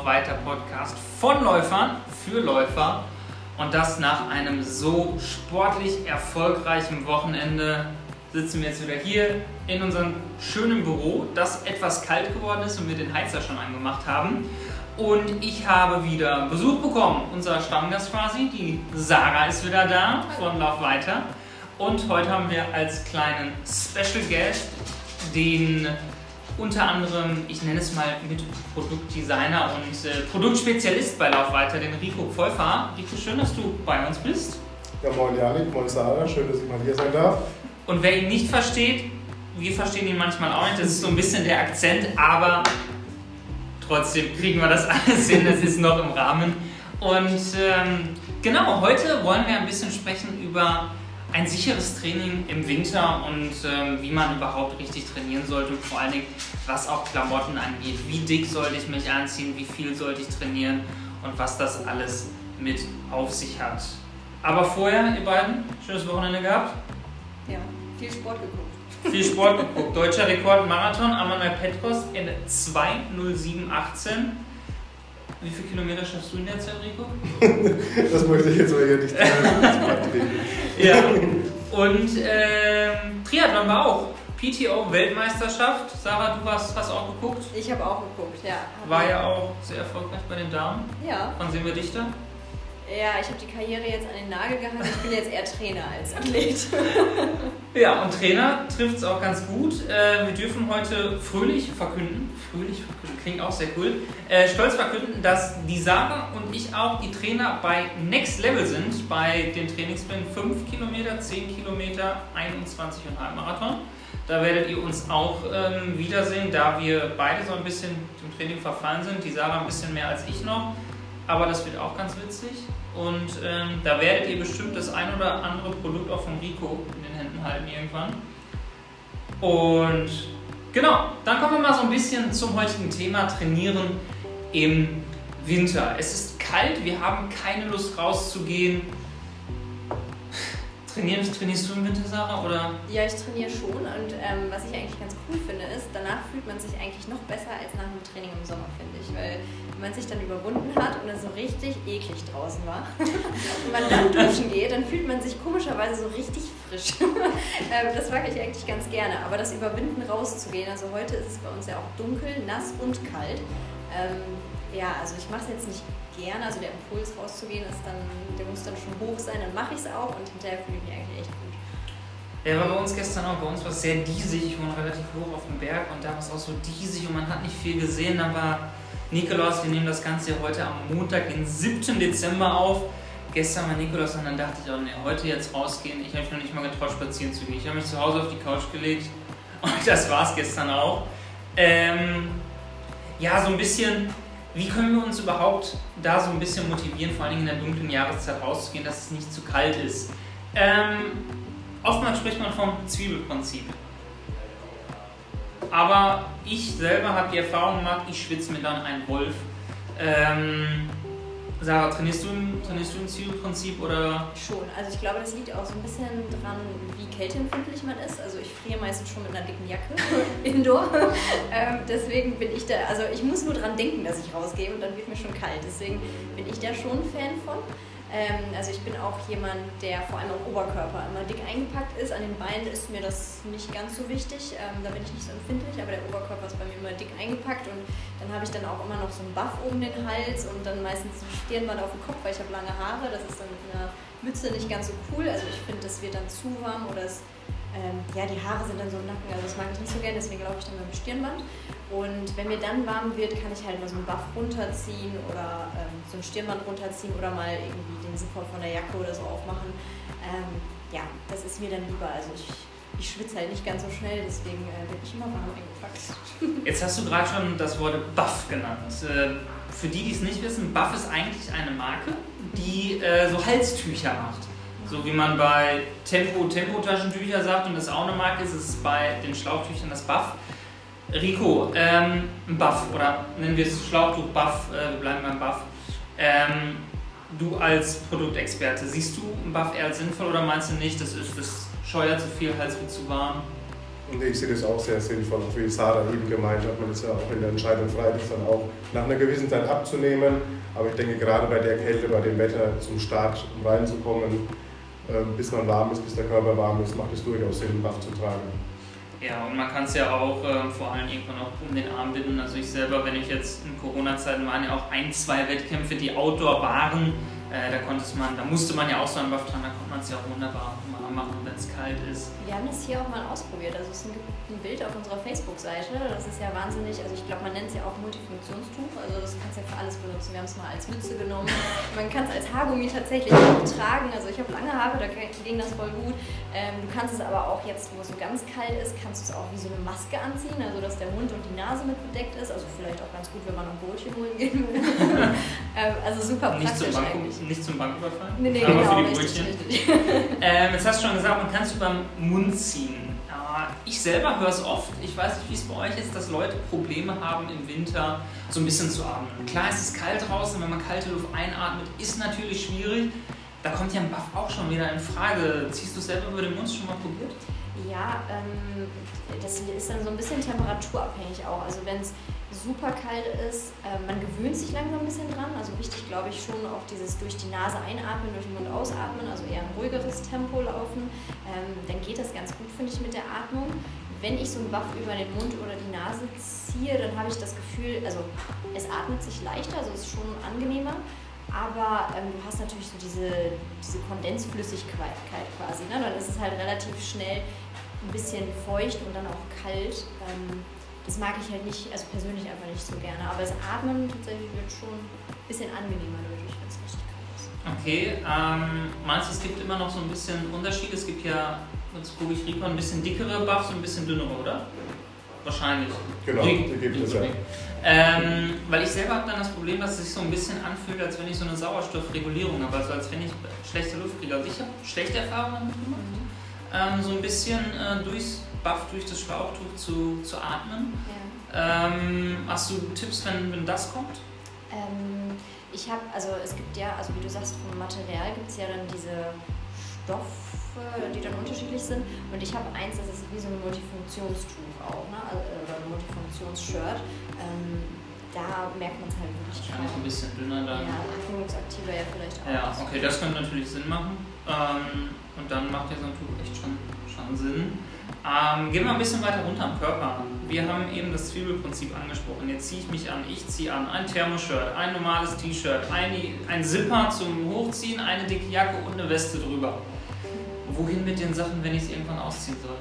Lauf weiter Podcast von Läufern für Läufer. Und das nach einem so sportlich erfolgreichen Wochenende sitzen wir jetzt wieder hier in unserem schönen Büro, das etwas kalt geworden ist und wir den Heizer schon angemacht haben. Und ich habe wieder Besuch bekommen. Unser Stammgast quasi, die Sarah ist wieder da von Lauf weiter. Und heute haben wir als kleinen Special Guest den unter anderem, ich nenne es mal mit Produktdesigner und äh, Produktspezialist bei Laufweiter, den Rico Pfeuffer. Rico, schön, dass du bei uns bist. Ja, moin Janik, moin Sarah, schön, dass ich mal hier sein darf. Und wer ihn nicht versteht, wir verstehen ihn manchmal auch nicht, das ist so ein bisschen der Akzent, aber trotzdem kriegen wir das alles hin, das ist noch im Rahmen. Und ähm, genau, heute wollen wir ein bisschen sprechen über ein sicheres Training im Winter und ähm, wie man überhaupt richtig trainieren sollte und vor allen Dingen, was auch Klamotten angeht. Wie dick sollte ich mich anziehen, wie viel sollte ich trainieren und was das alles mit auf sich hat. Aber vorher, ihr beiden, schönes Wochenende gehabt? Ja, viel Sport geguckt. Viel Sport geguckt. Deutscher Rekord Marathon, Amanuel Petros in 2.07.18. Wie viele Kilometer schaffst du in der Zeit, Rico? das möchte ich jetzt mal hier nicht Ja. Und ähm, Triathlon war auch. PTO-Weltmeisterschaft. Sarah, du hast, hast auch geguckt? Ich habe auch geguckt, ja. War ja auch sehr erfolgreich bei den Damen. Ja. Wann sehen wir dich da? Ja, ich habe die Karriere jetzt an den Nagel gehangen. Ich bin jetzt eher Trainer als Athlet. ja, und Trainer trifft es auch ganz gut. Äh, wir dürfen heute fröhlich verkünden, fröhlich verkünden, klingt auch sehr cool, äh, stolz verkünden, dass die Sarah und ich auch die Trainer bei Next Level sind, bei den Trainingsplänen 5 Kilometer, 10 Kilometer, 21,5 Marathon. Da werdet ihr uns auch ähm, wiedersehen, da wir beide so ein bisschen dem Training verfallen sind. Die Sarah ein bisschen mehr als ich noch. Aber das wird auch ganz witzig. Und ähm, da werdet ihr bestimmt das ein oder andere Produkt auch von Rico in den Händen halten irgendwann. Und genau, dann kommen wir mal so ein bisschen zum heutigen Thema Trainieren im Winter. Es ist kalt, wir haben keine Lust rauszugehen. Trainierst, trainierst du im Winter, Sarah? Oder? Ja, ich trainiere schon und ähm, was ich eigentlich ganz cool finde, ist, danach fühlt man sich eigentlich noch besser als nach einem Training im Sommer, finde ich. Weil wenn man sich dann überwunden hat und es so richtig eklig draußen war und man dann duschen geht, dann fühlt man sich komischerweise so richtig frisch. ähm, das mag ich eigentlich ganz gerne. Aber das Überwinden rauszugehen, also heute ist es bei uns ja auch dunkel, nass und kalt. Ähm, ja, also ich mache es jetzt nicht gerne, also der Impuls rauszugehen ist dann, der muss dann schon hoch sein, dann mache ich es auch und hinterher fühle ich mich eigentlich echt gut. Ja, war bei uns gestern auch, bei uns war es sehr diesig, ich wohne relativ hoch auf dem Berg und da war es auch so diesig und man hat nicht viel gesehen. Dann war Nikolaus, wir nehmen das Ganze heute am Montag, den 7. Dezember auf. Gestern war Nikolaus und dann dachte ich auch, nee, heute jetzt rausgehen. Ich habe mich noch nicht mal getraut, spazieren zu gehen. Ich habe mich zu Hause auf die Couch gelegt und das war es gestern auch. Ähm, ja, so ein bisschen wie können wir uns überhaupt da so ein bisschen motivieren, vor allem in der dunklen Jahreszeit rauszugehen, dass es nicht zu kalt ist? Ähm, oftmals spricht man vom Zwiebelprinzip. Aber ich selber habe die Erfahrung gemacht, ich schwitze mir dann einen Wolf. Ähm, Sarah, trainierst du, trainierst du im Zielprinzip oder? Schon. Also ich glaube, das liegt auch so ein bisschen dran, wie kälteempfindlich man ist. Also ich friere meistens schon mit einer dicken Jacke indoor. ähm, deswegen bin ich da, also ich muss nur dran denken, dass ich rausgehe und dann wird mir schon kalt. Deswegen bin ich da schon Fan von. Ähm, also ich bin auch jemand, der vor allem am Oberkörper immer dick eingepackt ist. An den Beinen ist mir das nicht ganz so wichtig. Ähm, da bin ich nicht so empfindlich, aber der Oberkörper ist bei mir immer dick eingepackt und dann habe ich dann auch immer noch so einen Buff um den Hals und dann meistens ein Stirnband auf dem Kopf, weil ich habe lange Haare. Das ist dann mit einer Mütze nicht ganz so cool. Also ich finde, das wird dann zu warm oder es ähm, ja, die Haare sind dann so im Nacken, also das mag ich nicht so gerne, deswegen laufe ich dann mit dem Stirnband. Und wenn mir dann warm wird, kann ich halt mal so einen Buff runterziehen oder ähm, so ein Stirnband runterziehen oder mal irgendwie den Zipper von der Jacke oder so aufmachen. Ähm, ja, das ist mir dann lieber. Also ich, ich schwitze halt nicht ganz so schnell, deswegen äh, bin ich immer warm eingepackt. Jetzt hast du gerade schon das Wort Buff genannt. Äh, für die, die es nicht wissen, Buff ist eigentlich eine Marke, die äh, so Halstücher macht. So wie man bei Tempo Tempo-Taschentücher sagt und das auch eine Marke ist, ist es bei den Schlauchtüchern das Buff. Rico, ähm, Buff oder nennen wir es Schlauchtuch Buff, äh, wir bleiben beim Buff. Ähm, du als Produktexperte, siehst du einen Buff eher als sinnvoll oder meinst du nicht, das ist das scheuert zu viel, Hals wird zu warm? Und ich sehe das auch sehr sinnvoll, auch wie Sarah eben gemeint hat, man ist ja auch in der Entscheidung frei, das dann auch nach einer gewissen Zeit abzunehmen. Aber ich denke, gerade bei der Kälte, bei dem Wetter zum Start, reinzukommen, bis man warm ist, bis der Körper warm ist, macht es durchaus Sinn, Buff zu tragen. Ja, und man kann es ja auch äh, vor allem irgendwann auch um den Arm binden. Also ich selber, wenn ich jetzt in Corona-Zeiten waren ja auch ein, zwei Wettkämpfe, die Outdoor waren, äh, da konnte man, da musste man ja auch so einen Buff tragen, da konnte man es ja auch wunderbar machen, wenn es kalt ist. Wir haben das hier auch mal ausprobiert. Also es gibt ein Bild auf unserer Facebook-Seite. Das ist ja wahnsinnig, also ich glaube, man nennt es ja auch Multifunktionstuch. Also das kannst du ja für alles benutzen. Wir haben es mal als Mütze genommen. Man kann es als Haargummi tatsächlich auch tragen. Also ich habe lange Haare, da ging das voll gut. Ähm, du kannst es aber auch jetzt, wo es so ganz kalt ist, kannst du es auch wie so eine Maske anziehen. Also dass der Mund und die Nase mit bedeckt ist. Also vielleicht auch ganz gut, wenn man noch Brötchen holen gehen will. ähm, also super nicht praktisch zum Bank, eigentlich. Nicht zum Banküberfall? Nee, nee, aber genau, für die richtig, Brötchen. richtig. Ähm, jetzt hast schon gesagt, man kann es über den Mund ziehen. Ich selber höre es oft. Ich weiß nicht, wie es bei euch ist, dass Leute Probleme haben im Winter so ein bisschen zu atmen. Klar, es ist kalt draußen, wenn man kalte Luft einatmet, ist natürlich schwierig. Da kommt ja ein Buff auch schon wieder in Frage. Ziehst du es selber über den Mund schon mal probiert? Ja, ähm, das ist dann so ein bisschen temperaturabhängig auch. Also wenn es super kalt ist, äh, man gewöhnt sich langsam ein bisschen dran. Also wichtig, glaube ich, schon auch dieses durch die Nase einatmen, durch den Mund ausatmen, also eher ein ruhigeres Tempo laufen. Ähm, dann geht das ganz gut, finde ich, mit der Atmung. Wenn ich so einen Buff über den Mund oder die Nase ziehe, dann habe ich das Gefühl, also es atmet sich leichter, also es ist schon angenehmer. Aber ähm, du hast natürlich so diese, diese Kondensflüssigkeit quasi. Ne? Dann ist es halt relativ schnell ein bisschen feucht und dann auch kalt. Ähm, das mag ich halt nicht, also persönlich einfach nicht so gerne. Aber das Atmen tatsächlich wird schon ein bisschen angenehmer dadurch, wenn es richtig kalt ist. Okay, ähm, meinst du, es gibt immer noch so ein bisschen Unterschied? Es gibt ja, jetzt gucke ich Rico, ein bisschen dickere Buffs und ein bisschen dünnere, oder? Wahrscheinlich. Genau, die gibt es ja. Ähm, weil ich selber habe dann das Problem, dass es sich so ein bisschen anfühlt, als wenn ich so eine Sauerstoffregulierung habe, also als wenn ich schlechte Luft kriege. Also ich habe schlechte Erfahrungen damit gemacht, ähm, so ein bisschen äh, durchs Buff, durch das Schlauchtuch zu, zu atmen. Ja. Ähm, hast du Tipps, wenn, wenn das kommt? Ähm, ich habe, also es gibt ja, also wie du sagst, vom Material gibt es ja dann diese Stoffe, die dann unterschiedlich sind. Und ich habe eins, das ist wie so ein Multifunktionstuch auch, ne? Also, äh, oder ein Multifunktionsshirt. Ähm, da merkt man es halt wirklich Wahrscheinlich ein bisschen dünner dann. Ja, atmungsaktiver ja vielleicht auch. Ja, okay, das könnte natürlich Sinn machen. Ähm, und dann macht ja so ein Tuch echt schon, schon Sinn. Ähm, gehen wir ein bisschen weiter runter am Körper. Wir haben eben das Zwiebelprinzip angesprochen. Jetzt ziehe ich mich an, ich ziehe an ein Thermoshirt, ein normales T-Shirt, ein, ein Zipper zum Hochziehen, eine dicke Jacke und eine Weste drüber. Wohin mit den Sachen, wenn ich es irgendwann ausziehen soll?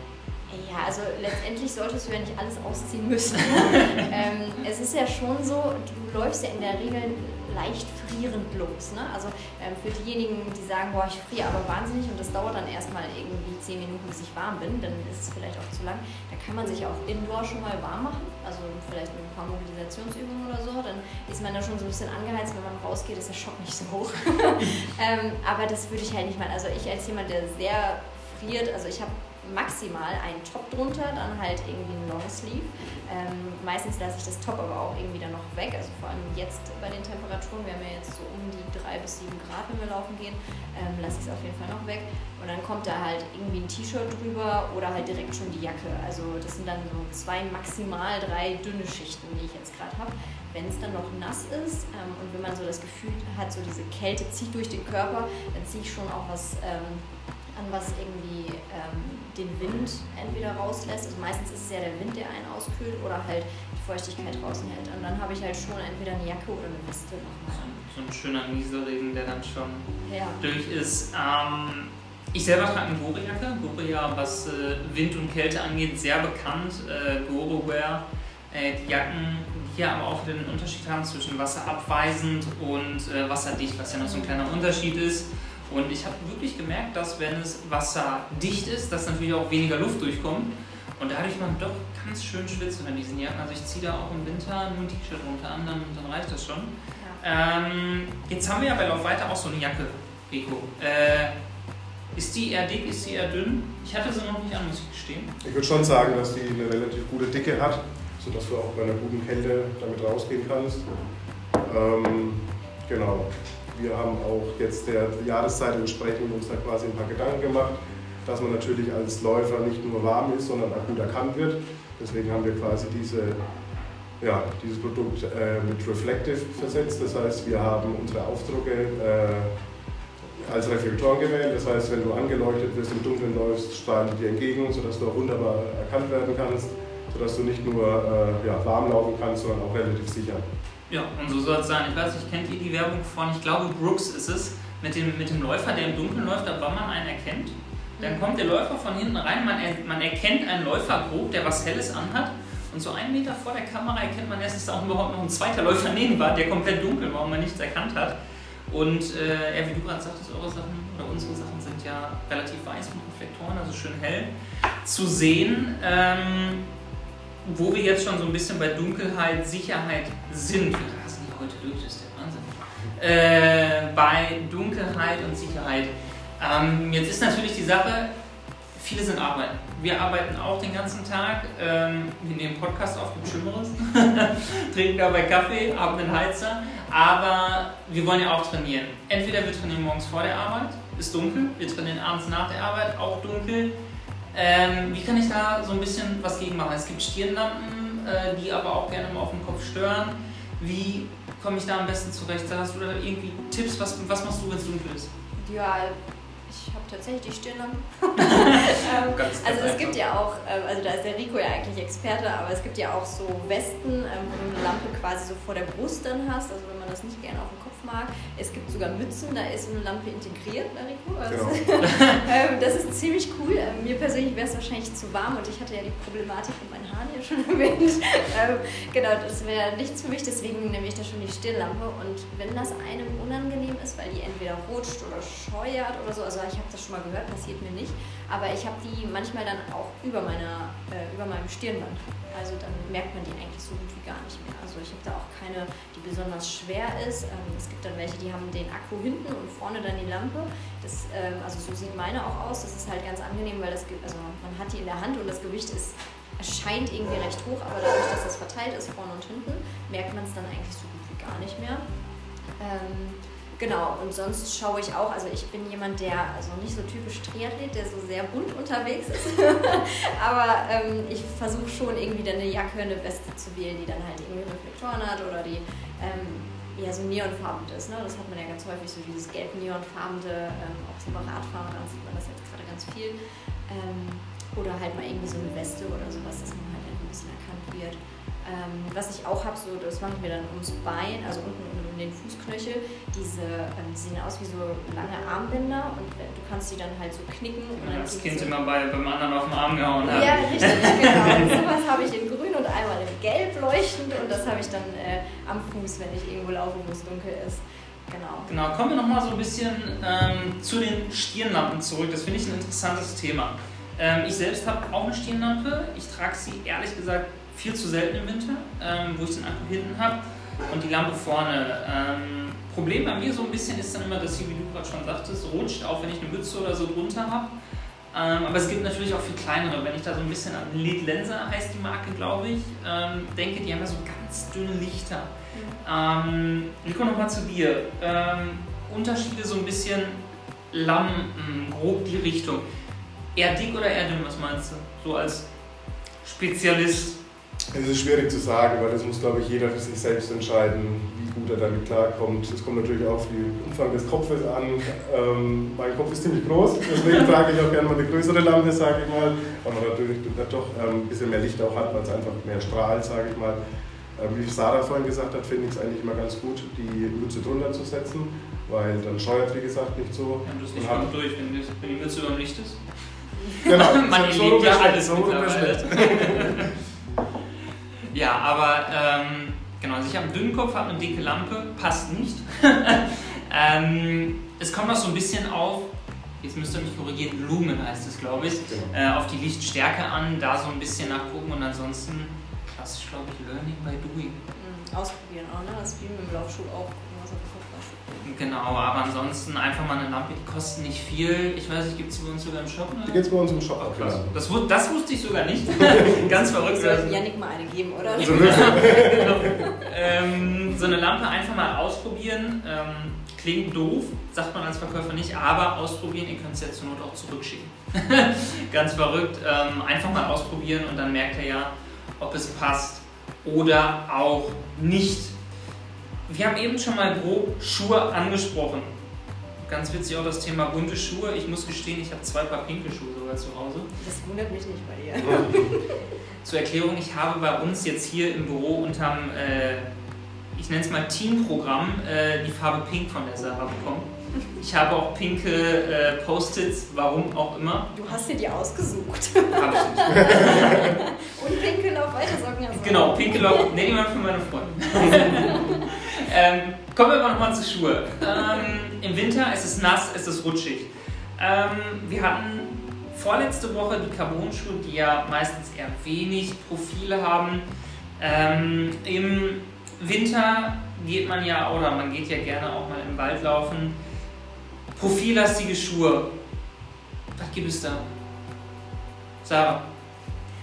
Ja, also letztendlich solltest du ja nicht alles ausziehen müssen. ähm, es ist ja schon so, du läufst ja in der Regel leicht frierend los. Ne? Also ähm, für diejenigen, die sagen, boah, ich friere aber wahnsinnig und das dauert dann erstmal irgendwie 10 Minuten, bis ich warm bin, dann ist es vielleicht auch zu lang. Da kann man sich auch indoor schon mal warm machen, also vielleicht mit ein paar Mobilisationsübungen oder so. Dann ist man da schon so ein bisschen angeheizt, wenn man rausgeht, ist der Schock nicht so hoch. ähm, aber das würde ich halt nicht machen. Also ich als jemand, der sehr friert, also ich habe maximal einen Top drunter, dann halt irgendwie ein Longsleeve. Ähm, meistens lasse ich das Top aber auch irgendwie dann noch weg, also vor allem jetzt bei den Temperaturen, wir haben ja jetzt so um die 3 bis 7 Grad, wenn wir laufen gehen, ähm, lasse ich es auf jeden Fall noch weg. Und dann kommt da halt irgendwie ein T-Shirt drüber oder halt direkt schon die Jacke. Also das sind dann so zwei, maximal drei dünne Schichten, die ich jetzt gerade habe. Wenn es dann noch nass ist ähm, und wenn man so das Gefühl hat, so diese Kälte zieht durch den Körper, dann ziehe ich schon auch was ähm, an, was irgendwie ähm, den Wind entweder rauslässt. Also meistens ist es ja der Wind, der einen auskühlt oder halt die Feuchtigkeit draußen hält. Und dann habe ich halt schon entweder eine Jacke oder eine Weste nochmal. so ein schöner Nieselregen, der dann schon Ja. durch ist. Ähm, ich selber trage eine Gore-Jacke. Gore ja, was äh, Wind und Kälte angeht, sehr bekannt. Äh, Gore-Wear. Äh, die Jacken, die ja aber auch den Unterschied haben zwischen wasserabweisend und äh, wasserdicht, was ja noch so ein kleiner Unterschied ist. Und ich habe wirklich gemerkt, dass wenn es wasserdicht ist, dass natürlich auch weniger Luft durchkommt. Und dadurch man doch ganz schön schwitzt unter diesen Jacken. Also ich ziehe da auch im Winter nur ein T-Shirt runter an, dann, dann reicht das schon. Ja. Ähm, jetzt haben wir ja bei Lauf weiter auch so eine Jacke, Rico. Äh, ist die eher dick, ist die eher dünn? Ich hatte sie noch nicht an, muss ich gestehen. Ich würde schon sagen, dass die eine relativ gute Dicke hat, sodass du auch bei einer guten Kälte damit rausgehen kannst. Ähm, genau. Wir haben auch jetzt der Jahreszeit entsprechend uns da quasi ein paar Gedanken gemacht. dass man natürlich als Läufer nicht nur warm ist, sondern auch gut erkannt wird. Deswegen haben wir quasi diese, ja, dieses Produkt äh, mit Reflective versetzt. Das heißt, wir haben unsere Aufdrucke äh, als Reflektoren gewählt. Das heißt, wenn du angeleuchtet wirst, im Dunkeln läufst, strahlen die dir entgegen, sodass du auch wunderbar erkannt werden kannst, sodass du nicht nur äh, ja, warm laufen kannst, sondern auch relativ sicher. Ja, und so soll es sein. Ich weiß nicht, kennt ihr die Werbung von, ich glaube, Brooks ist es, mit dem, mit dem Läufer, der im Dunkeln läuft, wann man einen erkennt? Dann kommt der Läufer von hinten rein, man, er, man erkennt einen Läufer grob, der was Helles anhat. Und so einen Meter vor der Kamera erkennt man erst, dass da auch überhaupt noch ein zweiter Läufer neben war, der komplett dunkel war und man nichts erkannt hat. Und äh, wie du gerade sagtest, eure Sachen oder unsere Sachen sind ja relativ weiß mit Reflektoren, also schön hell zu sehen. Ähm, wo wir jetzt schon so ein bisschen bei Dunkelheit, Sicherheit sind. Wir rasen hier heute durch, das ist der Wahnsinn. Äh, bei Dunkelheit und Sicherheit. Ähm, jetzt ist natürlich die Sache, viele sind arbeiten. Wir arbeiten auch den ganzen Tag. Ähm, wir nehmen Podcast auf, gibt Schlimmeres. Trinken dabei Kaffee, haben den Heizer. Aber wir wollen ja auch trainieren. Entweder wir trainieren morgens vor der Arbeit, ist dunkel. Wir trainieren abends nach der Arbeit, auch dunkel. Ähm, wie kann ich da so ein bisschen was gegen machen? Es gibt Stirnlampen, äh, die aber auch gerne mal auf den Kopf stören. Wie komme ich da am besten zurecht? Hast du da irgendwie Tipps? Was, was machst du, wenn es dunkel ist? Ja, ich habe tatsächlich die Stirnlampe. ähm, also es gibt ja auch, ähm, also da ist der Rico ja eigentlich Experte, aber es gibt ja auch so Westen, ähm, wo du eine Lampe quasi so vor der Brust dann hast, also wenn man das nicht gerne auf dem Kopf mag. Es gibt sogar Mützen, da ist so eine Lampe integriert, ne Rico? Also, Genau. ähm, das ist ziemlich cool. Ähm, mir persönlich wäre es wahrscheinlich zu warm und ich hatte ja die Problematik mit meinen Haaren ja schon erwähnt. genau, das wäre nichts für mich, deswegen nehme ich da schon die Stirnlampe. Und wenn das einem unangenehm ist, weil die entweder rutscht oder scheuert oder so, also ich habe das schon mal gehört, passiert mir nicht, aber ich habe die manchmal dann auch über, meiner, äh, über meinem Stirnband. Also dann merkt man die eigentlich so gut wie gar nicht mehr. Also ich habe da auch keine, die besonders schwer ist. Ähm, es gibt dann welche, die haben den Akku hinten und vorne dann die Lampe. Das, ähm, also so sieht meine auch aus. Das ist halt ganz angenehm, weil das, also man hat die in der Hand und das Gewicht ist, erscheint irgendwie recht hoch, aber dadurch, dass das verteilt ist vorne und hinten, merkt man es dann eigentlich so gut wie gar nicht mehr. Ähm, genau, und sonst schaue ich auch, also ich bin jemand, der also nicht so typisch Triathlet, der so sehr bunt unterwegs ist, aber ähm, ich versuche schon irgendwie dann eine Jacke, eine Weste zu wählen, die dann halt irgendwie Reflektoren hat oder die ähm, ja so neonfarben ist. Ne? Das hat man ja ganz häufig, so dieses gelb-neonfarbene, ähm, auch so bei Radfahrern sieht man das jetzt gerade ganz viel. Ähm, oder halt mal irgendwie so eine Weste oder sowas, dass man halt ein bisschen erkannt wird. Ähm, was ich auch habe, so, das mache ich mir dann ums Bein, also unten um den Fußknöchel. Diese, ähm, die sehen aus wie so lange Armbänder und wenn- du kannst die dann halt so knicken. Und dann das Kind so, immer bei, beim anderen auf den Arm gehauen hat. ja, richtig, genau. Sowas habe ich in grün und einmal in gelb leuchtend und das habe ich dann äh, am Fuß, wenn ich irgendwo laufe, wo es dunkel ist. Genau. Genau, kommen wir nochmal so ein bisschen ähm, zu den Stirnlampen zurück. Das finde ich ein interessantes Thema. Ähm, ich selbst habe auch eine Stirnlampe. Ich trage sie ehrlich gesagt viel zu selten im Winter, ähm, wo ich den Akku hinten habe und die Lampe vorne. Ähm, Problem bei mir so ein bisschen ist dann immer, dass sie, wie du gerade schon sagtest, rutscht, auch wenn ich eine Mütze oder so drunter habe. Ähm, aber es gibt natürlich auch viel kleinere. Wenn ich da so ein bisschen an Led Lenser heißt die Marke, glaube ich, ähm, denke, die haben ja so ganz dünne Lichter. Ähm, Nico, nochmal zu dir. Ähm, Unterschiede so ein bisschen Lampen, grob die Richtung. Eher dick oder eher dünn, was meinst du? So als Spezialist. Es ist schwierig zu sagen, weil das muss, glaube ich, jeder für sich selbst entscheiden, wie gut er damit klarkommt. Es kommt natürlich auch auf den Umfang des Kopfes an. Ähm, mein Kopf ist ziemlich groß, deswegen trage ich auch gerne mal eine größere Lampe, sage ich mal, weil man natürlich doch ähm, ein bisschen mehr Licht auch hat, weil es einfach mehr strahlt, sage ich mal. Ähm, wie Sarah vorhin gesagt hat, finde ich es eigentlich immer ganz gut, die Mütze drunter zu setzen, weil dann scheuert, wie gesagt, nicht so. Wir haben das nicht ganz durch, wenn die, wenn die Mütze über dem Licht ist. Genau, Man so rum ja alles so mittlerweile. Ja, aber ähm, genau, also ich habe einen dünnen Kopf, habe eine dicke Lampe, passt nicht. ähm, es kommt noch so ein bisschen auf, jetzt müsst ihr mich korrigieren, Lumen heißt es, glaube ich, Genau. äh, auf die Lichtstärke an, da so ein bisschen nachgucken und ansonsten klassisch, glaube ich, Learning by Doing. Mhm, Ausprobieren auch, ne? Das ist wie mit dem Laufschuh auch, was auf. Genau, aber ansonsten einfach mal eine Lampe, die kostet nicht viel. Ich weiß nicht, gibt es die bei uns sogar im Shop? Ne? Die geht es bei uns im Shop auch krass. genau. Das, das wusste ich sogar nicht. Ganz verrückt. Wir sollten Janik mal eine geben, oder? So ähm, so eine Lampe einfach mal ausprobieren. Ähm, Klingt doof, sagt man als Verkäufer nicht, aber ausprobieren, ihr könnt es ja zur Not auch zurückschicken. Ganz verrückt. Ähm, einfach mal ausprobieren und dann merkt er ja, ob es passt oder auch nicht. Wir haben eben schon mal grob Schuhe angesprochen. Ganz witzig auch das Thema bunte Schuhe. Ich muss gestehen, ich habe zwei Paar pinke Schuhe sogar zu Hause. Das wundert mich nicht bei dir. Zur Erklärung, ich habe bei uns jetzt hier im Büro unterm, äh, ich nenne es mal Teamprogramm, äh, die Farbe Pink von der Sarah bekommen. Ich habe auch pinke äh, Post-its, warum auch immer. Du hast dir die ausgesucht. Habe ich nicht. Und pinke Laufweitersocken du. Genau, pinke Lauf. Ne, die waren für meine Freunde. ähm, kommen wir aber nochmal zu Schuhe. Ähm, Im Winter es ist es nass, es ist rutschig. Ähm, wir hatten vorletzte Woche die Carbon-Schuhe, die ja meistens eher wenig Profile haben. Ähm, Im Winter geht man ja, oder man geht ja gerne auch mal im Wald laufen. Profillastige Schuhe. Was gibt es da? Sarah.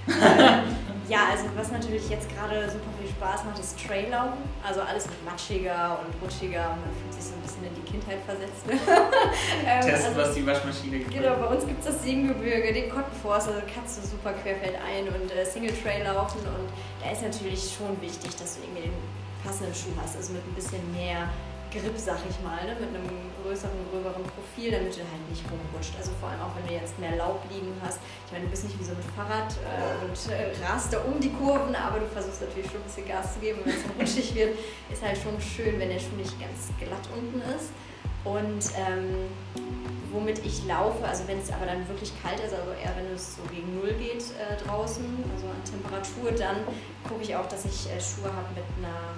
Ja, also was natürlich jetzt gerade super Spaß macht, ist Traillaufen. Also alles mit matschiger und rutschiger und man fühlt sich so ein bisschen in die Kindheit versetzt. ähm, Testen, also, was die Waschmaschine gibt. Genau, bei uns gibt es das Siebengebirge, den Kottenforst, also kannst du super querfeldein und äh, Single Trail laufen und da ist natürlich schon wichtig, dass du irgendwie den passenden Schuh hast, also mit ein bisschen mehr Grip, sag ich mal, ne? mit einem größeren, gröberen Profil, damit du halt nicht rumrutscht. Also vor allem auch, wenn du jetzt mehr Laub liegen hast. Ich meine, du bist nicht wie so ein Fahrrad äh, und äh, rast da um die Kurven, aber du versuchst natürlich schon ein bisschen Gas zu geben. Wenn es rutschig wird, ist halt schon schön, wenn der Schuh nicht ganz glatt unten ist. Und ähm, womit ich laufe, also wenn es aber dann wirklich kalt ist, also eher wenn es so gegen Null geht äh, draußen, also an Temperatur, dann gucke ich auch, dass ich äh, Schuhe habe mit einer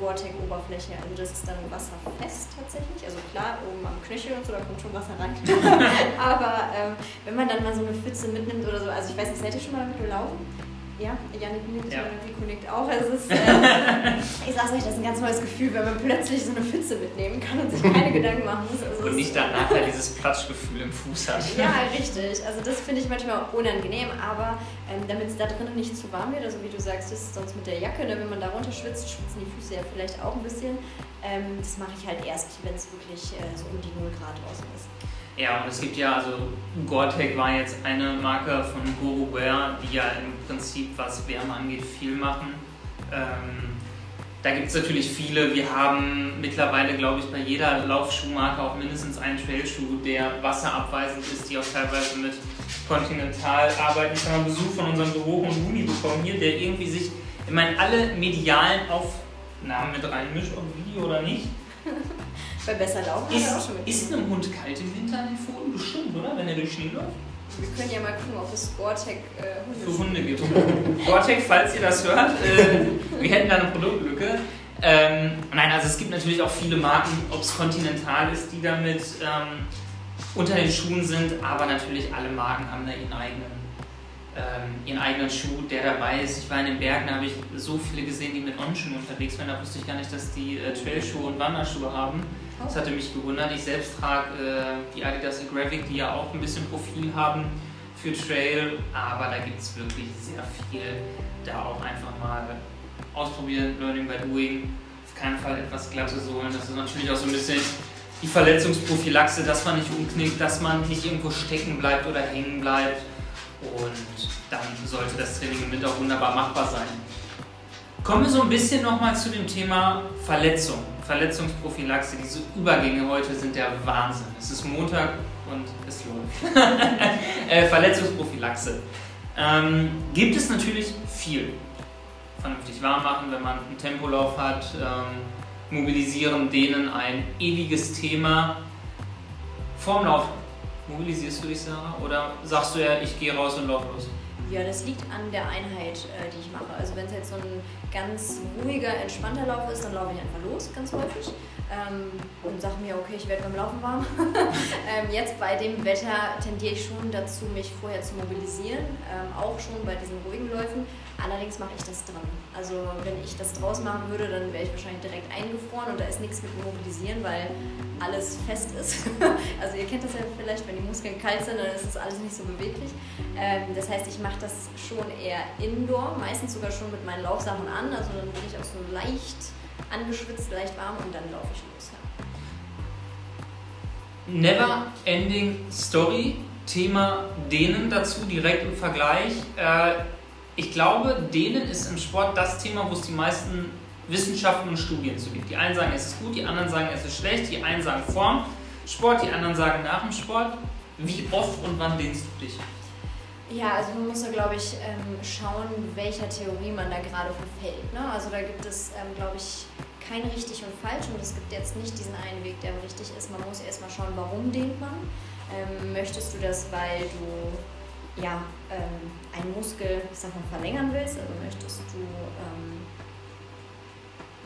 Gore-Tex-Oberfläche. Also das ist dann wasserfest tatsächlich. Also klar, oben am Knöchel und so, da kommt schon Wasser rein. Aber ähm, wenn man dann mal so eine Pfütze mitnimmt oder so, also ich weiß nicht, seid ihr schon mal mit gelaufen? Ja, Janik nickt, ja. Rico nickt auch. Also es ist, äh, ich sag's euch, das ist ein ganz neues Gefühl, wenn man plötzlich so eine Pfütze mitnehmen kann und sich keine Gedanken machen muss. Also und nicht dann nachher dieses Platschgefühl im Fuß hat. Ja, richtig. Also das finde ich manchmal unangenehm, aber ähm, damit es da drinnen nicht zu warm wird, also wie du sagst, ist sonst mit der Jacke, ne, wenn man da runter schwitzt, schwitzen die Füße ja vielleicht auch ein bisschen. Ähm, das mache ich halt erst, wenn es wirklich äh, so um die 0 Grad draußen ist. Ja, und es gibt ja, also Gore-Tex war jetzt eine Marke von Guru Wear, die ja im Prinzip, was Wärme angeht, viel machen. Ähm, da gibt es natürlich viele. Wir haben mittlerweile, glaube ich, bei jeder Laufschuhmarke auch mindestens einen Trailschuh, der wasserabweisend ist, die auch teilweise mit Continental arbeiten. Ich habe einen Besuch von unserem Büro und Uni bekommen hier, der irgendwie sich, ich meine, alle medialen Aufnahmen mit reinmischt, ob Video oder nicht. Bei besser laufen ist, auch schon mit Ist einem Hund kalt im Winter an den Pfoten? Bestimmt, oder? Wenn er durch Schnee läuft? Wir können ja mal gucken, ob es Gore-Tex äh, Hunde für Hunde gibt. Gore-Tex, falls ihr das hört, äh, wir hätten da eine Produktlücke. Ähm, nein, also es gibt natürlich auch viele Marken, ob es Continental ist, die damit ähm, unter den Schuhen sind, aber natürlich alle Marken haben da ihren eigenen, ähm, ihren eigenen Schuh, der dabei ist. Ich war in den Bergen, da habe ich so viele gesehen, die mit On-Schuhen unterwegs waren, da wusste ich gar nicht, dass die äh, Trailschuhe und Wanderschuhe haben. Das hatte mich gewundert. Ich selbst trage äh, die Adidas Agravic, die ja auch ein bisschen Profil haben für Trail, aber da gibt es wirklich sehr viel. Da auch einfach mal ausprobieren, Learning by Doing. Auf keinen Fall etwas Glattes holen. Das ist natürlich auch so ein bisschen die Verletzungsprophylaxe, dass man nicht umknickt, dass man nicht irgendwo stecken bleibt oder hängen bleibt. Und dann sollte das Training im Winter wunderbar machbar sein. Kommen wir so ein bisschen nochmal zu dem Thema Verletzung. Verletzungsprophylaxe, diese Übergänge heute sind der Wahnsinn. Es ist Montag und es läuft. äh, Verletzungsprophylaxe. Ähm, gibt es natürlich viel. Vernünftig warm machen, wenn man einen Tempolauf hat, ähm, mobilisieren, dehnen, ein ewiges Thema. Vorm Lauf, mobilisierst du dich, Sarah? Oder sagst du ja, ich gehe raus und laufe los? Ja, das liegt an der Einheit, äh, die ich mache. Also wenn es jetzt so ein ganz ruhiger, entspannter Lauf ist, dann laufe ich einfach los, ganz häufig. Ähm, und sage mir, okay, ich werde beim Laufen warm. ähm, jetzt bei dem Wetter tendiere ich schon dazu, mich vorher zu mobilisieren, ähm, auch schon bei diesen ruhigen Läufen. Allerdings mache ich das drin. Also wenn ich das draußen machen würde, dann wäre ich wahrscheinlich direkt eingefroren und da ist nichts mit Mobilisieren, weil alles fest ist. also ihr kennt das ja vielleicht, wenn die Muskeln kalt sind, dann ist das alles nicht so beweglich. Ähm, das heißt, ich mache das schon eher indoor, meistens sogar schon mit meinen Laufsachen an. Also dann bin ich auch so leicht angeschwitzt, leicht warm und dann laufe ich los. Ja. Never Ending Story, Thema Dehnen dazu, direkt im Vergleich. Äh, ich glaube, Dehnen ist im Sport das Thema, wo es die meisten Wissenschaften und Studien zu gibt. Die einen sagen, es ist gut, die anderen sagen, es ist schlecht, die einen sagen vorm Sport, die anderen sagen nach dem Sport. Wie oft und wann dehnst du dich? Ja, also man muss da, glaube ich, ähm, schauen, welcher Theorie man da gerade verfällt. Ne? Also da gibt es, ähm, glaube ich, kein richtig und falsch und es gibt jetzt nicht diesen einen Weg, der richtig ist. Man muss erstmal schauen, warum dehnt man. Ähm, möchtest du das, weil du ja, ähm, einen Muskel ich sag mal, verlängern willst? Also möchtest du ähm,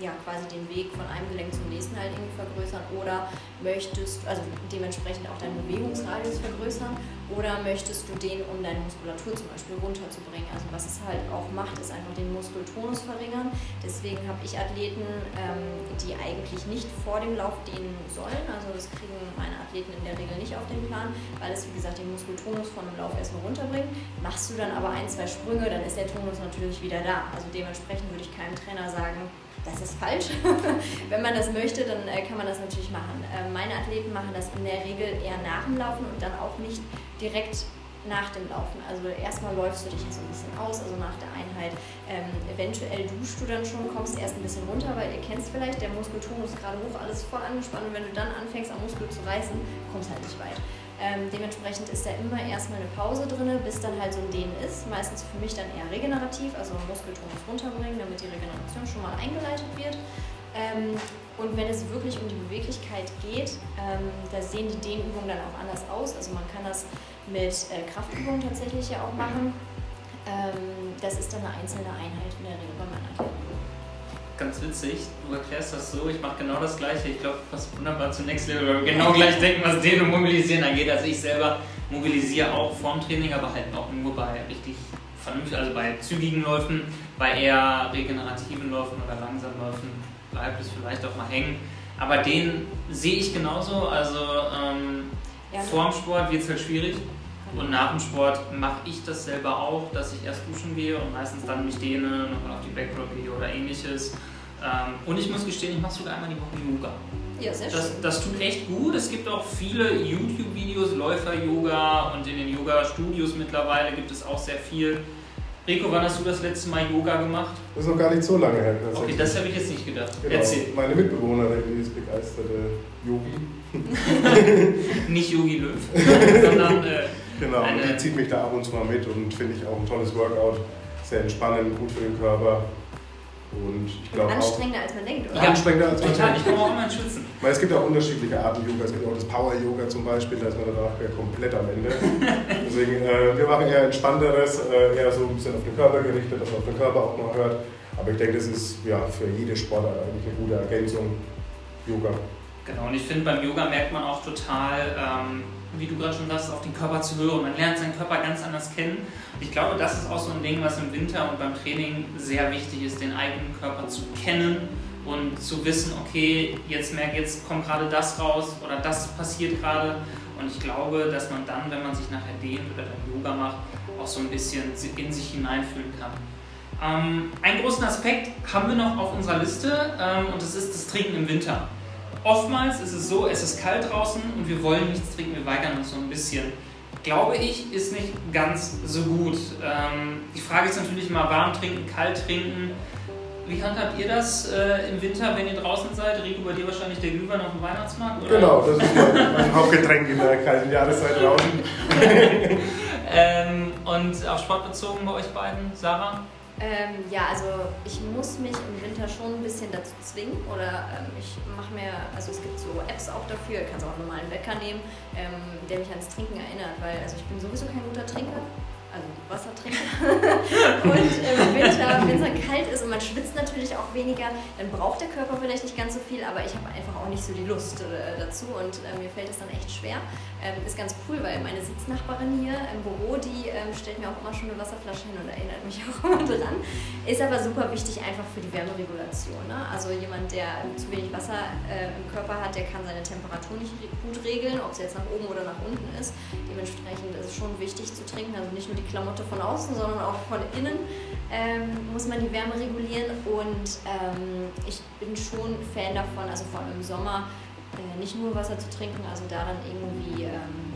ja, quasi den Weg von einem Gelenk zum nächsten halt irgendwie vergrößern oder möchtest, also dementsprechend auch deinen Bewegungsradius vergrößern oder möchtest du den, um deine Muskulatur zum Beispiel runterzubringen. Also was es halt auch macht, ist einfach den Muskeltonus verringern. Deswegen habe ich Athleten, ähm, die eigentlich nicht vor dem Lauf dehnen sollen. Also das kriegen meine Athleten in der Regel nicht auf den Plan, weil es wie gesagt den Muskeltonus von dem Lauf erstmal runterbringt. Machst du dann aber ein, zwei Sprünge, dann ist der Tonus natürlich wieder da. Also dementsprechend würde ich keinem Trainer sagen, das ist falsch. Wenn man das möchte, dann äh, kann man das natürlich machen. Äh, meine Athleten machen das in der Regel eher nach dem Laufen und dann auch nicht direkt nach dem Laufen. Also erstmal läufst du dich so ein bisschen aus, also nach der Einheit. Ähm, eventuell duschst du dann schon, kommst erst ein bisschen runter, weil ihr kennst vielleicht, der Muskeltonus gerade hoch, alles voll angespannt und wenn du dann anfängst am Muskel zu reißen, kommst halt nicht weit. Ähm, dementsprechend ist da immer erstmal eine Pause drin, bis dann halt so ein Dehnen ist. Meistens für mich dann eher regenerativ, also Muskeltonus runterbringen, damit die Regeneration schon mal eingeleitet wird. Ähm, und wenn es wirklich um die Beweglichkeit geht, ähm, da sehen die Dehnübungen dann auch anders aus. Also man kann das mit äh, Kraftübungen tatsächlich ja auch machen. Ähm, das ist dann eine einzelne Einheit in der Regel bei Athleten ganz witzig. Du erklärst das so, ich mache genau das Gleiche. Ich glaube, fast wunderbar zu Next Level, weil wir genau gleich denken, was den und Mobilisieren angeht. Also ich selber mobilisiere auch vorm Training, aber halt auch nur bei richtig vernünftig, also bei zügigen Läufen, bei eher regenerativen Läufen oder langsamen Läufen bleibt es vielleicht auch mal hängen. Aber den sehe ich genauso. Also ähm, ja, vorm Sport wird es halt schwierig. Und nach dem Sport mache ich das selber auch, dass ich erst duschen gehe und meistens dann mich dehne, nochmal auf die Backrock gehe oder ähnliches. Ähm, und ich muss gestehen, ich mache sogar einmal die Woche Yoga. Ja, sehr das, schön. das tut echt gut. Es gibt auch viele YouTube-Videos, Läufer-Yoga und in den Yoga-Studios mittlerweile gibt es auch sehr viel. Rico, wann hast du das letzte Mal Yoga gemacht? Das ist noch gar nicht so lange her. Okay, das habe ich jetzt nicht gedacht. Genau. Erzähl. Meine Mitbewohnerin, die ist begeisterte Yogi. nicht Yogi Löw, sondern äh, Genau, eine, die zieht mich da ab und zu mal mit und finde ich auch ein tolles Workout. Sehr entspannend, gut für den Körper. Und ich glaube Anstrengender als man denkt, oder? Ja, anstrengender als man denkt. Ich komme auch immer ins Schwitzen. Weil es gibt auch unterschiedliche Arten Yoga. Es gibt auch das Power-Yoga zum Beispiel, da ist man danach komplett am Ende. Deswegen, äh, wir machen eher entspannteres, äh, eher so ein bisschen auf den Körper gerichtet, dass man auf den Körper auch mal hört. Aber ich denke, das ist ja, für jede Sportart eigentlich eine gute Ergänzung, Yoga. Genau, und ich finde, beim Yoga merkt man auch total, ähm, wie du gerade schon sagst, auf den Körper zu hören. Man lernt seinen Körper ganz anders kennen. Ich glaube, das ist auch so ein Ding, was im Winter und beim Training sehr wichtig ist, den eigenen Körper zu kennen und zu wissen, okay, jetzt merke jetzt kommt gerade das raus oder das passiert gerade. Und ich glaube, dass man dann, wenn man sich nachher dehnt oder dann Yoga macht, auch so ein bisschen in sich hineinfühlen kann. Ähm, einen großen Aspekt haben wir noch auf unserer Liste ähm, und das ist das Trinken im Winter. Oftmals ist es so, es ist kalt draußen und wir wollen nichts trinken, wir weigern uns so ein bisschen. Glaube ich, ist nicht ganz so gut. Ähm, die Frage ist natürlich mal warm trinken, kalt trinken. Wie handhabt ihr das äh, im Winter, wenn ihr draußen seid? Rico, bei dir wahrscheinlich der Glühwein auf dem Weihnachtsmarkt? Oder? Genau, das ist mein, mein Hauptgetränk in der kalten Jahreszeit draußen. ähm, und auf Sport bezogen bei euch beiden, Sarah? Ähm, ja, also ich muss mich im Winter schon ein bisschen dazu zwingen oder ähm, ich mache mir, also es gibt so Apps auch dafür, ich kann es auch einen normalen Wecker nehmen, ähm, der mich ans Trinken erinnert, weil also ich bin sowieso kein guter Trinker, also Wasser trinken. und im Winter, wenn es dann kalt ist und man schwitzt natürlich auch weniger, dann braucht der Körper vielleicht nicht ganz so viel, aber ich habe einfach auch nicht so die Lust äh, dazu und äh, mir fällt es dann echt schwer. Ähm, ist ganz cool, weil meine Sitznachbarin hier im Büro, die ähm, stellt mir auch immer schon eine Wasserflasche hin und erinnert mich auch immer dran. Ist aber super wichtig einfach für die Wärmeregulation. Ne? Also jemand, der zu wenig Wasser äh, im Körper hat, der kann seine Temperatur nicht gut regeln, ob es jetzt nach oben oder nach unten ist. Dementsprechend ist es schon wichtig zu trinken, also nicht nur die die Klamotte von außen, sondern auch von innen ähm, muss man die Wärme regulieren und ähm, ich bin schon Fan davon, also vor allem im Sommer äh, nicht nur Wasser zu trinken, also da dann irgendwie ähm,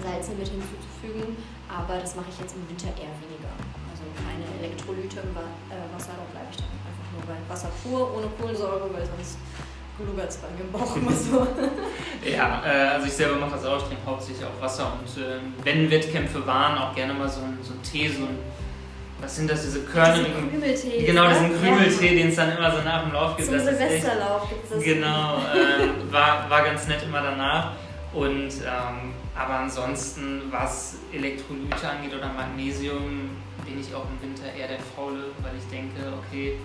Salze mit hinzuzufügen. Aber das mache ich jetzt im Winter eher weniger. Also keine Elektrolyte im äh, Wasser, da bleibe ich dann einfach nur bei Wasser pur, ohne Kohlensäure, weil sonst gluckert es bei mir im Bauch immer so. ja, äh, also ich selber mache das auch, ich trinke hauptsächlich auch Wasser und äh, wenn Wettkämpfe waren, auch gerne mal so ein, so ein Tee, so ein was sind das, diese körnigen. Krümeltee. Genau, diesen Krümeltee, ja. den es dann immer so nach dem Lauf gibt. Zum Silvesterlauf gibt es das. Genau, äh, war, war ganz nett immer danach. Und ähm, aber ansonsten, was Elektrolyte angeht oder Magnesium, bin ich auch im Winter eher der Faule, weil ich denke, okay,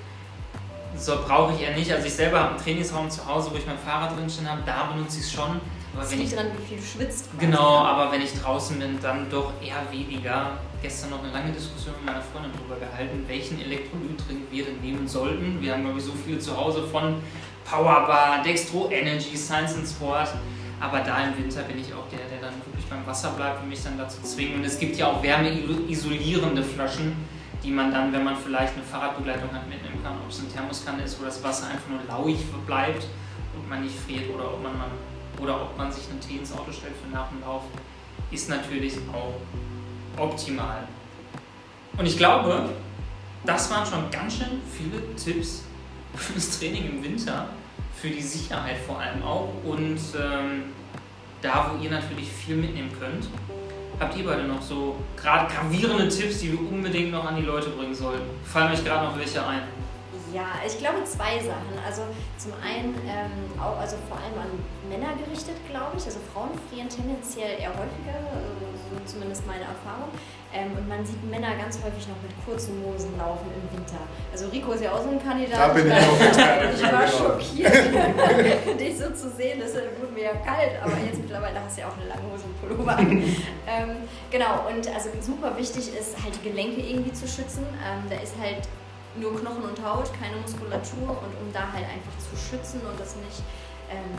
so brauche ich eher nicht. Also ich selber habe einen Trainingsraum zu Hause, wo ich mein Fahrrad drinstehen habe, da benutze ich es schon. Aber das wenn liegt ich, daran, wie viel du schwitzt. Genau, aber wenn ich draußen bin, dann doch eher weniger. Gestern noch eine lange Diskussion mit meiner Freundin darüber gehalten, welchen Elektrolyttrink wir denn nehmen sollten. Wir haben, glaube ich, so viele zu Hause von Powerbar, Dextro Energy, Science and Sport. Aber da im Winter bin ich auch der, der dann wirklich beim Wasser bleibt und mich dann dazu zwingt. Und es gibt ja auch wärmeisolierende Flaschen, die man dann, wenn man vielleicht eine Fahrradbegleitung hat, mitnehmen kann. Ob es eine Thermoskanne ist, wo das Wasser einfach nur lauig bleibt und man nicht friert oder ob man, man, oder ob man sich einen Tee ins Auto stellt für nach dem Lauf, ist natürlich auch optimal. Und ich glaube, das waren schon ganz schön viele Tipps fürs Training im Winter für die Sicherheit vor allem auch und ähm, da, wo ihr natürlich viel mitnehmen könnt. Habt ihr beide noch so gerade gravierende Tipps, die wir unbedingt noch an die Leute bringen sollten? Fallen euch gerade noch welche ein? Ja, ich glaube zwei Sachen. Also zum einen ähm, auch, also vor allem an Männer gerichtet, glaube ich. Also Frauen frieren tendenziell eher häufiger, so zumindest meine Erfahrung. Ähm, und man sieht Männer ganz häufig noch mit kurzen Hosen laufen im Winter. Also Rico ist ja auch so ein Kandidat. Da bin ich auch. Ich war genau. schockiert, dich so zu sehen. Das wurde mir ja kalt, aber jetzt mittlerweile hast du ja auch eine lange Hose und Pullover an. ähm, genau, und also super wichtig ist halt die Gelenke irgendwie zu schützen. Ähm, da ist halt nur Knochen und Haut, keine Muskulatur und um da halt einfach zu schützen und das nicht,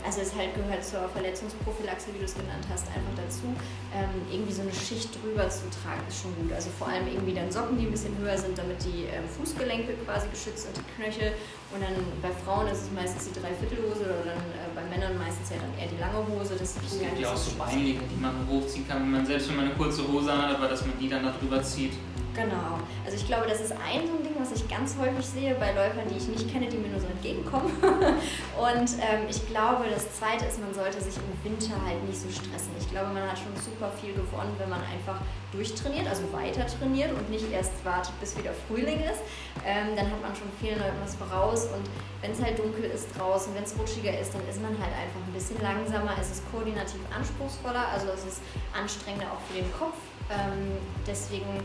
also es halt gehört zur Verletzungsprophylaxe, wie du es genannt hast, einfach dazu, ähm, irgendwie so eine Schicht drüber zu tragen, ist schon gut. Also vor allem irgendwie dann Socken, die ein bisschen höher sind, damit die ähm, Fußgelenke quasi geschützt sind, die Knöchel. Und dann bei Frauen ist es meistens die Dreiviertelhose oder dann äh, bei Männern meistens ja dann eher die lange Hose. Das gibt ja auch so Beinlinge, die man hochziehen kann, wenn man selbst wenn man eine kurze Hose hat, aber dass man die dann da drüber zieht. Genau. Also ich glaube, das ist ein so ein Ding, was ich ganz häufig sehe bei Läufern, die ich nicht kenne, die mir nur so entgegenkommen. Und ähm, ich glaube, das Zweite ist, man sollte sich im Winter halt nicht so stressen. Ich glaube, man hat schon super viel gewonnen, wenn man einfach durchtrainiert, also weiter trainiert und nicht erst wartet, bis wieder Frühling ist. Ähm, dann hat man schon viel was voraus und wenn es halt dunkel ist draußen, wenn es rutschiger ist, dann ist man halt einfach ein bisschen langsamer. Es ist koordinativ anspruchsvoller, also es ist anstrengender auch für den Kopf. Ähm, deswegen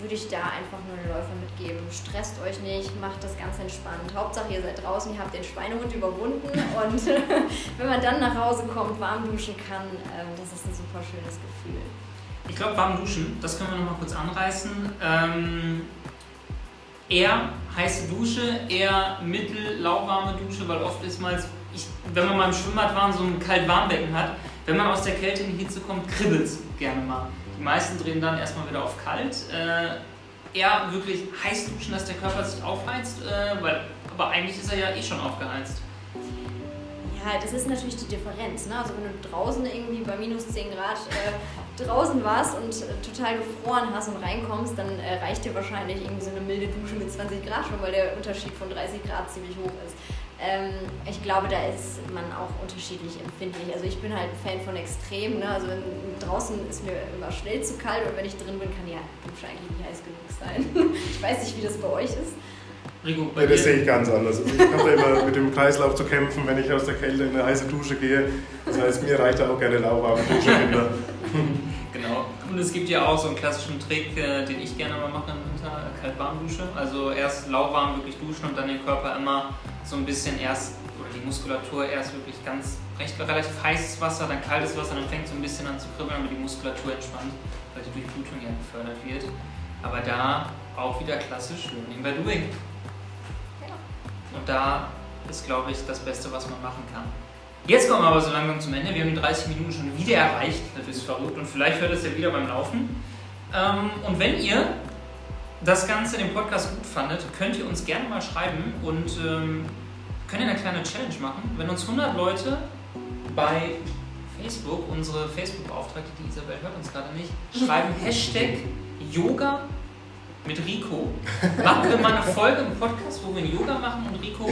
würde ich da einfach nur den Läufer mitgeben. Stresst euch nicht, macht das ganz entspannt. Hauptsache ihr seid draußen, ihr habt den Schweinehund überwunden und wenn man dann nach Hause kommt, warm duschen kann, ähm, das ist ein super schönes Gefühl. Ich glaube, warm duschen, das können wir noch mal kurz anreißen. Ähm, eher heiße Dusche, eher mittel lauwarme Dusche, weil oft ist mal, wenn man mal im Schwimmbad war und so ein kalt-warm-Becken hat, wenn man aus der Kälte in die Hitze kommt, kribbelt es gerne mal. Die meisten drehen dann erstmal wieder auf kalt. Äh, eher wirklich heiß duschen, dass der Körper sich aufheizt, äh, weil, aber eigentlich ist er ja eh schon aufgeheizt. Ja, das ist natürlich die Differenz. Ne? Also wenn du draußen irgendwie bei minus 10 Grad äh, draußen warst und äh, total gefroren hast und reinkommst, dann äh, reicht dir wahrscheinlich irgendwie so eine milde Dusche mit 20 Grad schon, weil der Unterschied von 30 Grad ziemlich hoch ist. Ähm, ich glaube, da ist man auch unterschiedlich empfindlich. Also ich bin halt ein Fan von Extrem. Ne? Also draußen ist mir immer schnell zu kalt und wenn ich drin bin, kann die Dusche eigentlich nicht heiß genug sein. ich weiß nicht, wie das bei euch ist. Rico, ja, das sehe ich ganz anders. Also ich habe da immer mit dem Kreislauf zu kämpfen, wenn ich aus der Kälte in eine heiße Dusche gehe. Das heißt, mir reicht da auch gerne lauwarme Dusche hinter. genau. Und es gibt ja auch so einen klassischen Trick, äh, den ich gerne mal mache im Winter, kalt-warm Dusche. Also erst lauwarm wirklich duschen und dann den Körper immer so ein bisschen erst, oder die Muskulatur erst wirklich ganz recht relativ heißes Wasser, dann kaltes Wasser, dann fängt es so ein bisschen an zu kribbeln, damit die Muskulatur entspannt, weil die Durchblutung ja gefördert wird. Aber da auch wieder klassisch Learning by Doing. Und da ist, glaube ich, das Beste, was man machen kann. Jetzt kommen wir aber so langsam zum Ende. Wir haben die 30 Minuten schon wieder erreicht. Das ist verrückt. Und vielleicht hört es ja wieder beim Laufen. Ähm, und wenn ihr das Ganze, den Podcast gut fandet, könnt ihr uns gerne mal schreiben und ähm, können eine kleine Challenge machen. Wenn uns 100 Leute bei Facebook, unsere Facebook-Beauftragte, die Isabel hört uns gerade nicht, schreiben Hashtag Yoga mit Rico. Machen wir mal eine Folge im Podcast, wo wir Yoga machen und Rico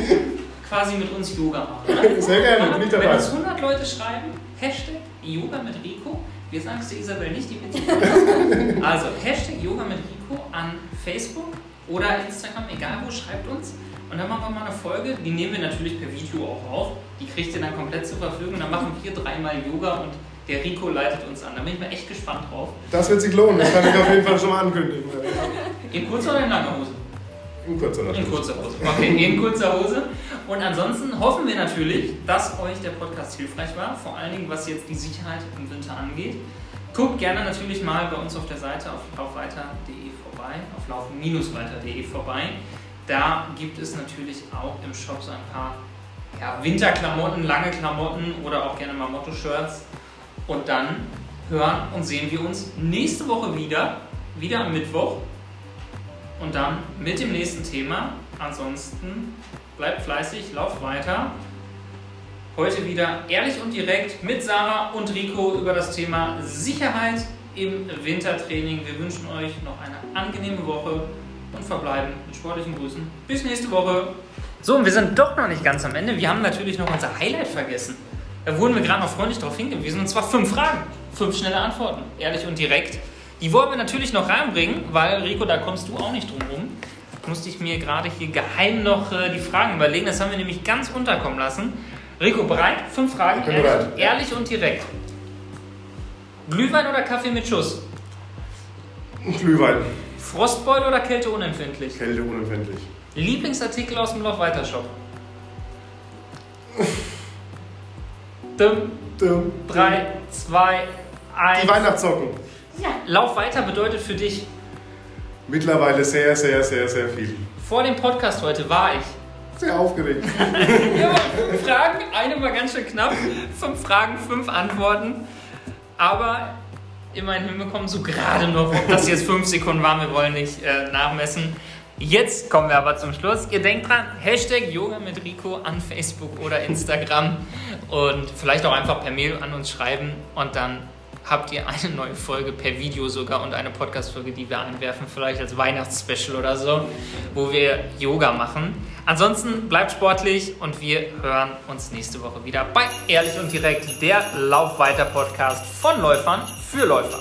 quasi mit uns Yoga macht. Oder? Sehr gerne, bin ich dabei. Wenn uns 100 Leute schreiben, Hashtag Yoga mit Rico, wir sagen es der Isabel nicht, die wird Also, Hashtag Yoga mit Rico an Facebook oder Instagram, egal wo, schreibt uns. Und dann machen wir mal eine Folge, die nehmen wir natürlich per Video auch auf. Die kriegt ihr dann komplett zur Verfügung. Dann machen wir dreimal Yoga und der Rico leitet uns an. Da bin ich mal echt gespannt drauf. Das wird sich lohnen, das kann ich auf jeden Fall schon mal ankündigen. In kurzer oder in langer Hose? In kurzer In kurzer Hose. Okay, in kurzer Hose. Und ansonsten hoffen wir natürlich, dass euch der Podcast hilfreich war, vor allen Dingen was jetzt die Sicherheit im Winter angeht. Guckt gerne natürlich mal bei uns auf der Seite auf laufweiter.de vorbei, auf laufen-weiter.de vorbei. Da gibt es natürlich auch im Shop so ein paar ja, Winterklamotten, lange Klamotten oder auch gerne mal Motto-Shirts. Und dann hören und sehen wir uns nächste Woche wieder, wieder am Mittwoch. Und dann mit dem nächsten Thema. Ansonsten bleibt fleißig, lauft weiter. Heute wieder ehrlich und direkt mit Sarah und Rico über das Thema Sicherheit im Wintertraining. Wir wünschen euch noch eine angenehme Woche und verbleiben mit sportlichen Grüßen. Bis nächste Woche. So, und wir sind doch noch nicht ganz am Ende. Wir haben natürlich noch unser Highlight vergessen. Da wurden wir gerade noch freundlich darauf hingewiesen, und zwar fünf Fragen. Fünf schnelle Antworten, ehrlich und direkt. Die wollen wir natürlich noch reinbringen, weil Rico, da kommst du auch nicht drum rum. Musste ich mir gerade hier geheim noch äh, die Fragen überlegen. Das haben wir nämlich ganz unterkommen lassen. Rico, bereit? Fünf Fragen, ehrlich, bereit. ehrlich und direkt. Glühwein oder Kaffee mit Schuss? Glühwein. Frostbeule oder Kälte unempfindlich? Kälte unempfindlich. Lieblingsartikel aus dem Laufweiter-Shop? Dum, Dum. 3, 2, Die 1. Weihnachtssocken. Lauf weiter bedeutet für dich, Mittlerweile sehr, sehr, sehr, sehr viel. vor dem Podcast heute war ich. Sehr aufgeregt. Haben fünf Fragen, eine war ganz schön knapp. Fünf Fragen, fünf Antworten. Aber immerhin hinbekommen, so gerade noch. Ob das jetzt fünf Sekunden waren, wir wollen nicht äh, nachmessen. Jetzt kommen wir aber zum Schluss. Ihr denkt dran, Hashtag Yoga mit Rico an Facebook oder Instagram und vielleicht auch einfach per Mail an uns schreiben und dann habt ihr eine neue Folge per Video sogar und eine Podcast-Folge, die wir einwerfen, vielleicht als Weihnachtsspecial oder so, wo wir Yoga machen. Ansonsten bleibt sportlich und wir hören uns nächste Woche wieder bei Ehrlich und Direkt, der Laufweiter-Podcast von Läufern für Läufer.